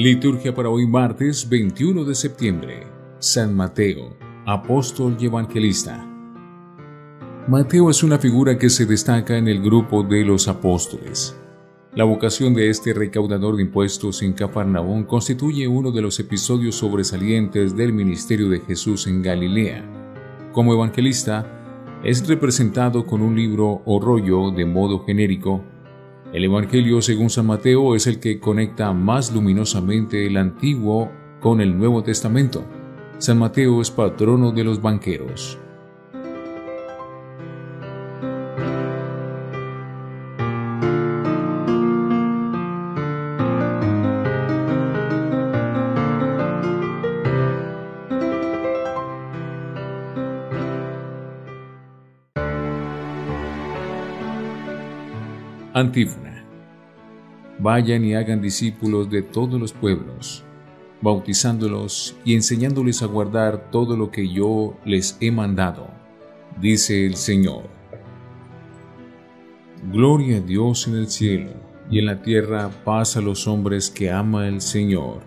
Liturgia para hoy martes 21 de septiembre. San Mateo, apóstol y evangelista. Mateo es una figura que se destaca en el grupo de los apóstoles. La vocación de este recaudador de impuestos en Cafarnaún constituye uno de los episodios sobresalientes del ministerio de Jesús en Galilea. Como evangelista, es representado con un libro o rollo de modo genérico el Evangelio según San Mateo es el que conecta más luminosamente el Antiguo con el Nuevo Testamento. San Mateo es patrono de los banqueros. Antífona. Vayan y hagan discípulos de todos los pueblos, bautizándolos y enseñándoles a guardar todo lo que yo les he mandado, dice el Señor. Gloria a Dios en el cielo y en la tierra paz a los hombres que ama el Señor.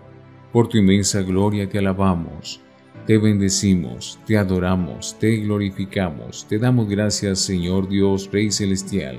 Por tu inmensa gloria te alabamos, te bendecimos, te adoramos, te glorificamos, te damos gracias Señor Dios Rey Celestial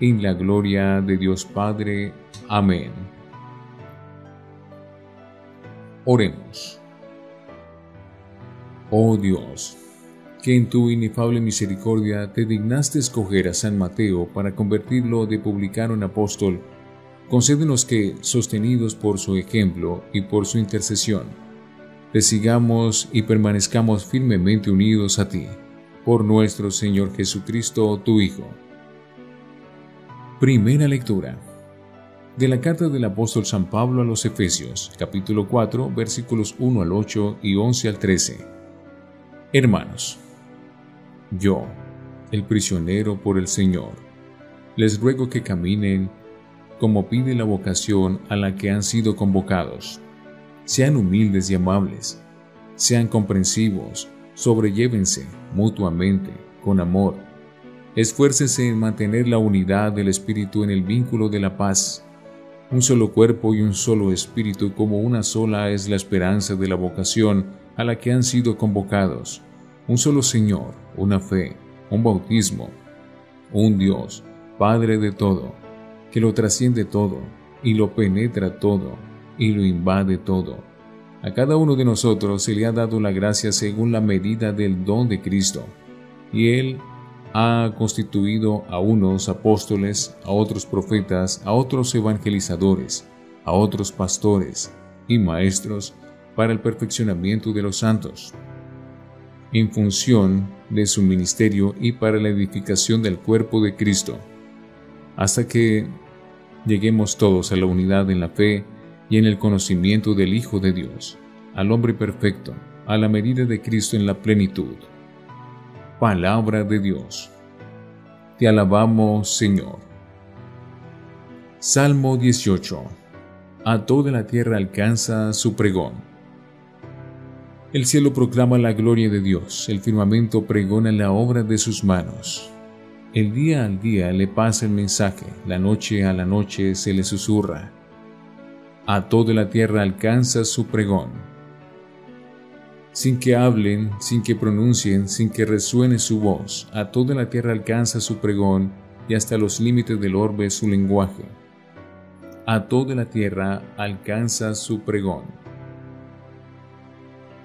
en la gloria de Dios Padre. Amén. Oremos. Oh Dios, que en tu inefable misericordia te dignaste escoger a San Mateo para convertirlo de publicano en apóstol, concédenos que, sostenidos por su ejemplo y por su intercesión, te sigamos y permanezcamos firmemente unidos a ti, por nuestro Señor Jesucristo, tu Hijo Primera lectura de la carta del apóstol San Pablo a los Efesios, capítulo 4, versículos 1 al 8 y 11 al 13. Hermanos, yo, el prisionero por el Señor, les ruego que caminen como pide la vocación a la que han sido convocados. Sean humildes y amables, sean comprensivos, sobrellévense mutuamente con amor Esfuércese en mantener la unidad del Espíritu en el vínculo de la paz. Un solo cuerpo y un solo Espíritu como una sola es la esperanza de la vocación a la que han sido convocados. Un solo Señor, una fe, un bautismo, un Dios, Padre de todo, que lo trasciende todo y lo penetra todo y lo invade todo. A cada uno de nosotros se le ha dado la gracia según la medida del don de Cristo, y Él ha constituido a unos apóstoles, a otros profetas, a otros evangelizadores, a otros pastores y maestros para el perfeccionamiento de los santos, en función de su ministerio y para la edificación del cuerpo de Cristo, hasta que lleguemos todos a la unidad en la fe y en el conocimiento del Hijo de Dios, al hombre perfecto, a la medida de Cristo en la plenitud Palabra de Dios. Te alabamos, Señor. Salmo 18. A toda la tierra alcanza su pregón. El cielo proclama la gloria de Dios, el firmamento pregona la obra de sus manos. El día al día le pasa el mensaje, la noche a la noche se le susurra. A toda la tierra alcanza su pregón sin que hablen, sin que pronuncien, sin que resuene su voz, a toda la tierra alcanza su pregón y hasta los límites del orbe su lenguaje. A toda la tierra alcanza su pregón.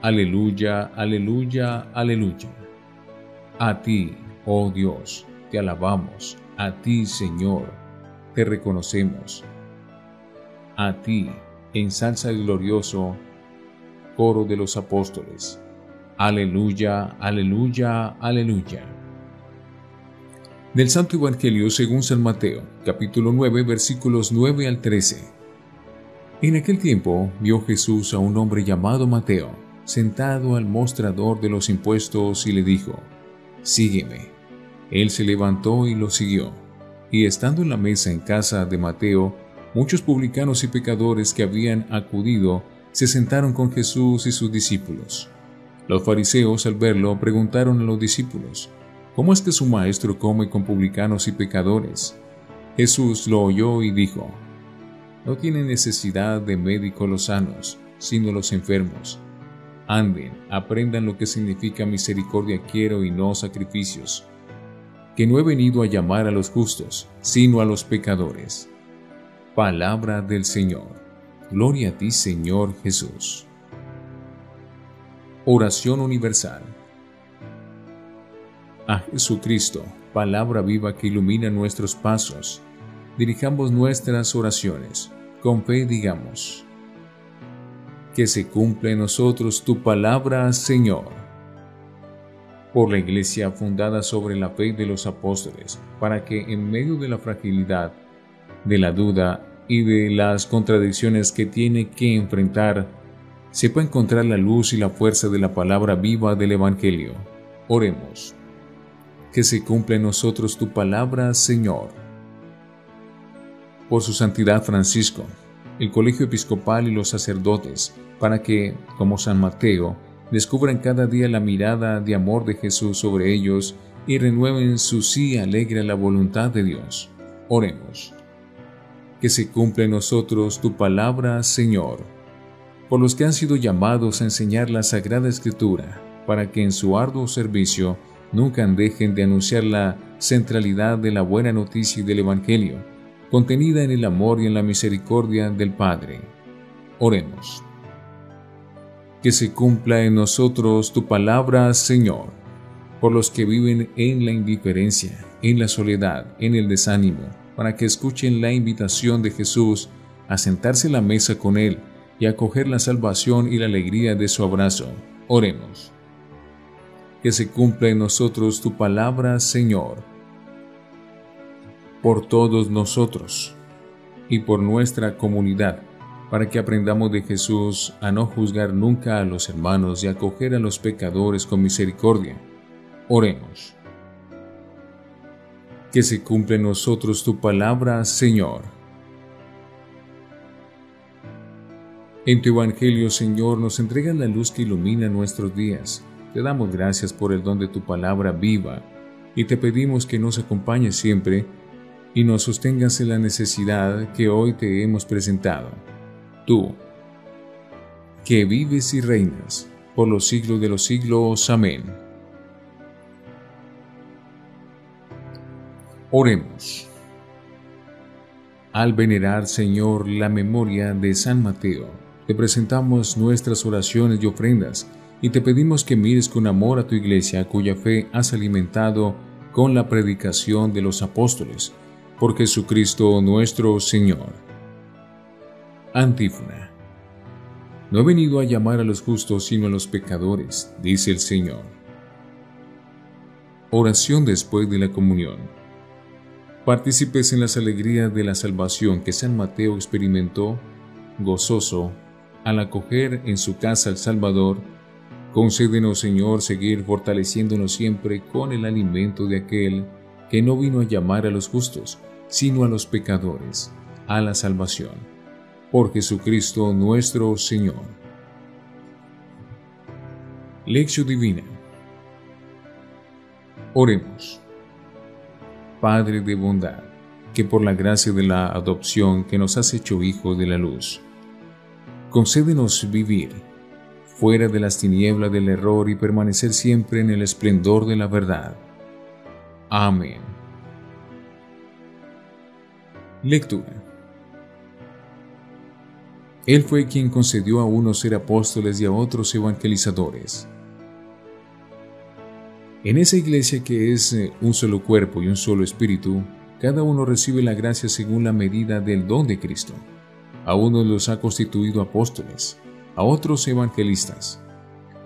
Aleluya, aleluya, aleluya. A ti, oh Dios, te alabamos, a ti, Señor, te reconocemos. A ti, en salsa glorioso, coro de los apóstoles. Aleluya, aleluya, aleluya. Del Santo Evangelio según San Mateo, capítulo 9, versículos 9 al 13. En aquel tiempo vio Jesús a un hombre llamado Mateo, sentado al mostrador de los impuestos y le dijo, Sígueme. Él se levantó y lo siguió. Y estando en la mesa en casa de Mateo, muchos publicanos y pecadores que habían acudido se sentaron con Jesús y sus discípulos. Los fariseos al verlo preguntaron a los discípulos, ¿Cómo es que su maestro come con publicanos y pecadores? Jesús lo oyó y dijo, no tienen necesidad de médicos los sanos, sino los enfermos. Anden, aprendan lo que significa misericordia quiero y no sacrificios. Que no he venido a llamar a los justos, sino a los pecadores. Palabra del Señor. Gloria a ti, Señor Jesús. Oración universal. A Jesucristo, palabra viva que ilumina nuestros pasos dirijamos nuestras oraciones. Con fe digamos, que se cumpla en nosotros tu palabra, Señor. Por la Iglesia fundada sobre la fe de los apóstoles, para que en medio de la fragilidad, de la duda y de las contradicciones que tiene que enfrentar, sepa encontrar la luz y la fuerza de la palabra viva del Evangelio. Oremos. Que se cumpla en nosotros tu palabra, Señor por su santidad Francisco, el colegio episcopal y los sacerdotes, para que, como San Mateo, descubran cada día la mirada de amor de Jesús sobre ellos y renueven su sí alegre a la voluntad de Dios. Oremos. Que se cumpla en nosotros tu palabra, Señor, por los que han sido llamados a enseñar la Sagrada Escritura, para que en su arduo servicio nunca dejen de anunciar la centralidad de la buena noticia y del Evangelio contenida en el amor y en la misericordia del Padre. Oremos. Que se cumpla en nosotros tu palabra, Señor, por los que viven en la indiferencia, en la soledad, en el desánimo, para que escuchen la invitación de Jesús a sentarse a la mesa con Él y acoger la salvación y la alegría de su abrazo. Oremos. Que se cumpla en nosotros tu palabra, Señor, por todos nosotros y por nuestra comunidad, para que aprendamos de Jesús a no juzgar nunca a los hermanos y acoger a los pecadores con misericordia. Oremos. Que se cumpla en nosotros tu palabra, Señor. En tu Evangelio, Señor, nos entregas la luz que ilumina nuestros días. Te damos gracias por el don de tu palabra viva y te pedimos que nos acompañe siempre y nos sostengas en la necesidad que hoy te hemos presentado. Tú, que vives y reinas por los siglos de los siglos. Amén. Oremos. Al venerar, Señor, la memoria de San Mateo, te presentamos nuestras oraciones y ofrendas y te pedimos que mires con amor a tu iglesia cuya fe has alimentado con la predicación de los apóstoles por Jesucristo nuestro Señor. Antífona. No he venido a llamar a los justos sino a los pecadores, dice el Señor. Oración después de la comunión. Partícipes en las alegrías de la salvación que San Mateo experimentó, gozoso, al acoger en su casa al Salvador, concédenos Señor seguir fortaleciéndonos siempre con el alimento de aquel que no vino a llamar a los justos, sino a los pecadores, a la salvación. Por Jesucristo nuestro Señor. Lección Divina. Oremos. Padre de bondad, que por la gracia de la adopción que nos has hecho hijo de la luz, concédenos vivir fuera de las tinieblas del error y permanecer siempre en el esplendor de la verdad. Amén. Lectura. Él fue quien concedió a unos ser apóstoles y a otros evangelizadores. En esa iglesia que es eh, un solo cuerpo y un solo espíritu, cada uno recibe la gracia según la medida del don de Cristo. A unos los ha constituido apóstoles, a otros evangelistas.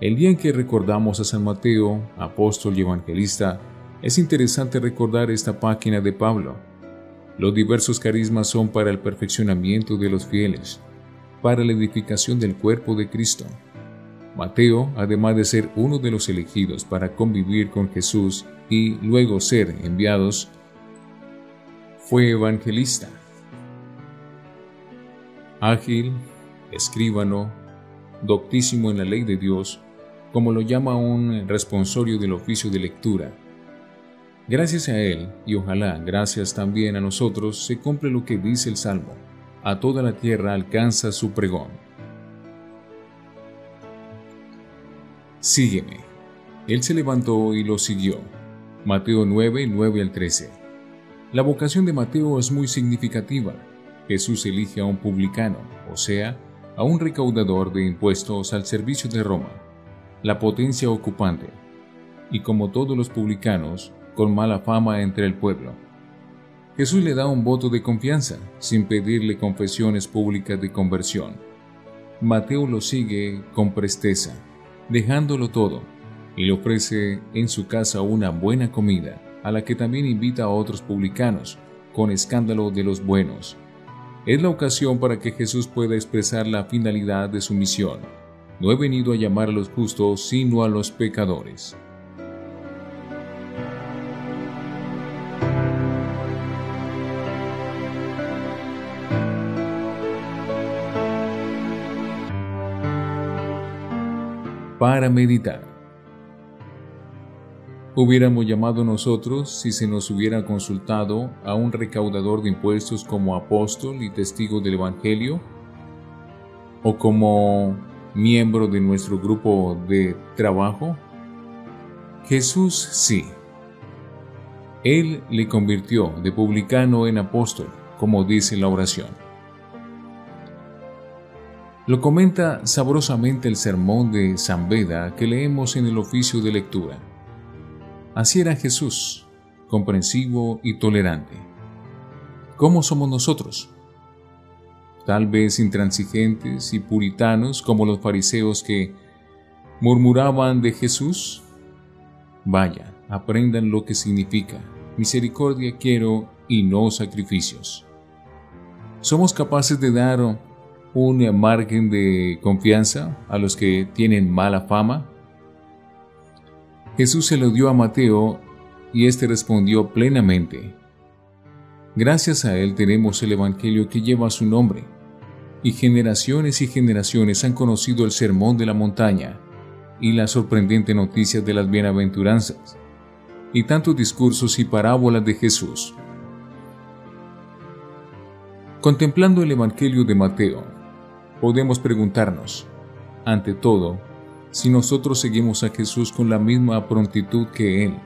El día en que recordamos a San Mateo, apóstol y evangelista, es interesante recordar esta página de Pablo los diversos carismas son para el perfeccionamiento de los fieles. para la edificación del cuerpo de Cristo. Mateo, además de ser uno de los elegidos para convivir con Jesús y luego ser enviados, fue evangelista. Ágil, escribano, doctísimo en la ley de Dios, como lo llama un responsorio del oficio de lectura. Gracias a él, y ojalá gracias también a nosotros, se cumple lo que dice el Salmo, a toda la tierra alcanza su pregón. Sígueme. Él se levantó y lo siguió. Mateo 9, 9 al 13. La vocación de Mateo es muy significativa. Jesús elige a un publicano, o sea, a un recaudador de impuestos al servicio de Roma la potencia ocupante, y como todos los publicanos, con mala fama entre el pueblo. Jesús le da un voto de confianza, sin pedirle confesiones públicas de conversión. Mateo lo sigue con presteza, dejándolo todo, y le ofrece en su casa una buena comida, a la que también invita a otros publicanos, con escándalo de los buenos. Es la ocasión para que Jesús pueda expresar la finalidad de su misión, no he venido a llamar a los justos, sino a los pecadores. Para meditar. Hubiéramos llamado nosotros si se nos hubiera consultado a un recaudador de impuestos como apóstol y testigo del Evangelio, o como miembro de nuestro grupo de trabajo? Jesús sí. Él le convirtió de publicano en apóstol, como dice la oración. Lo comenta sabrosamente el sermón de San Beda que leemos en el oficio de lectura. Así era Jesús, comprensivo y tolerante. ¿Cómo somos nosotros? tal vez intransigentes y puritanos como los fariseos que murmuraban de Jesús? Vaya, aprendan lo que significa. Misericordia quiero y no sacrificios. ¿Somos capaces de dar un margen de confianza a los que tienen mala fama? Jesús se lo dio a Mateo y éste respondió plenamente. Gracias a él tenemos el Evangelio que lleva su nombre y generaciones y generaciones han conocido el sermón de la montaña y la sorprendente noticia de las bienaventuranzas, y tantos discursos y parábolas de Jesús. Contemplando el Evangelio de Mateo, podemos preguntarnos, ante todo, si nosotros seguimos a Jesús con la misma prontitud que Él.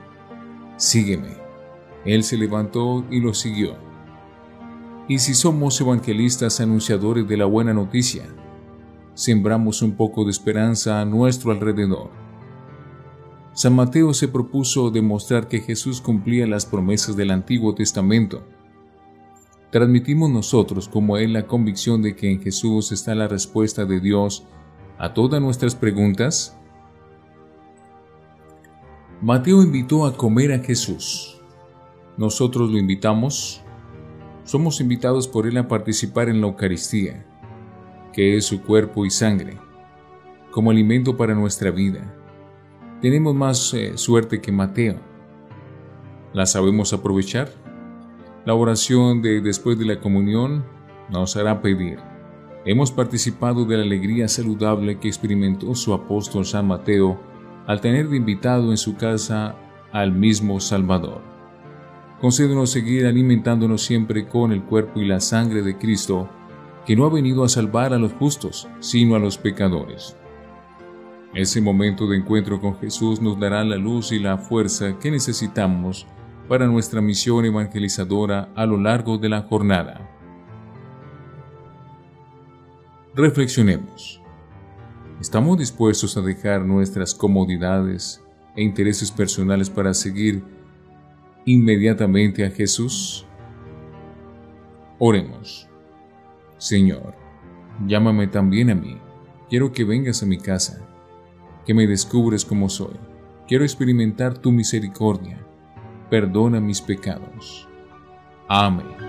Sígueme. Él se levantó y lo siguió y si somos evangelistas anunciadores de la buena noticia, sembramos un poco de esperanza a nuestro alrededor. San Mateo se propuso demostrar que Jesús cumplía las promesas del Antiguo Testamento. Transmitimos nosotros como Él la convicción de que en Jesús está la respuesta de Dios a todas nuestras preguntas. Mateo invitó a comer a Jesús. Nosotros lo invitamos somos invitados por Él a participar en la Eucaristía, que es su cuerpo y sangre, como alimento para nuestra vida. Tenemos más eh, suerte que Mateo. ¿La sabemos aprovechar? La oración de después de la comunión nos hará pedir. Hemos participado de la alegría saludable que experimentó su apóstol San Mateo al tener de invitado en su casa al mismo Salvador. Concédenos seguir alimentándonos siempre con el cuerpo y la sangre de Cristo, que no ha venido a salvar a los justos, sino a los pecadores. Ese momento de encuentro con Jesús nos dará la luz y la fuerza que necesitamos para nuestra misión evangelizadora a lo largo de la jornada. Reflexionemos. ¿Estamos dispuestos a dejar nuestras comodidades e intereses personales para seguir inmediatamente a Jesús? Oremos. Señor, llámame también a mí. Quiero que vengas a mi casa, que me descubres como soy. Quiero experimentar tu misericordia. Perdona mis pecados. Amén.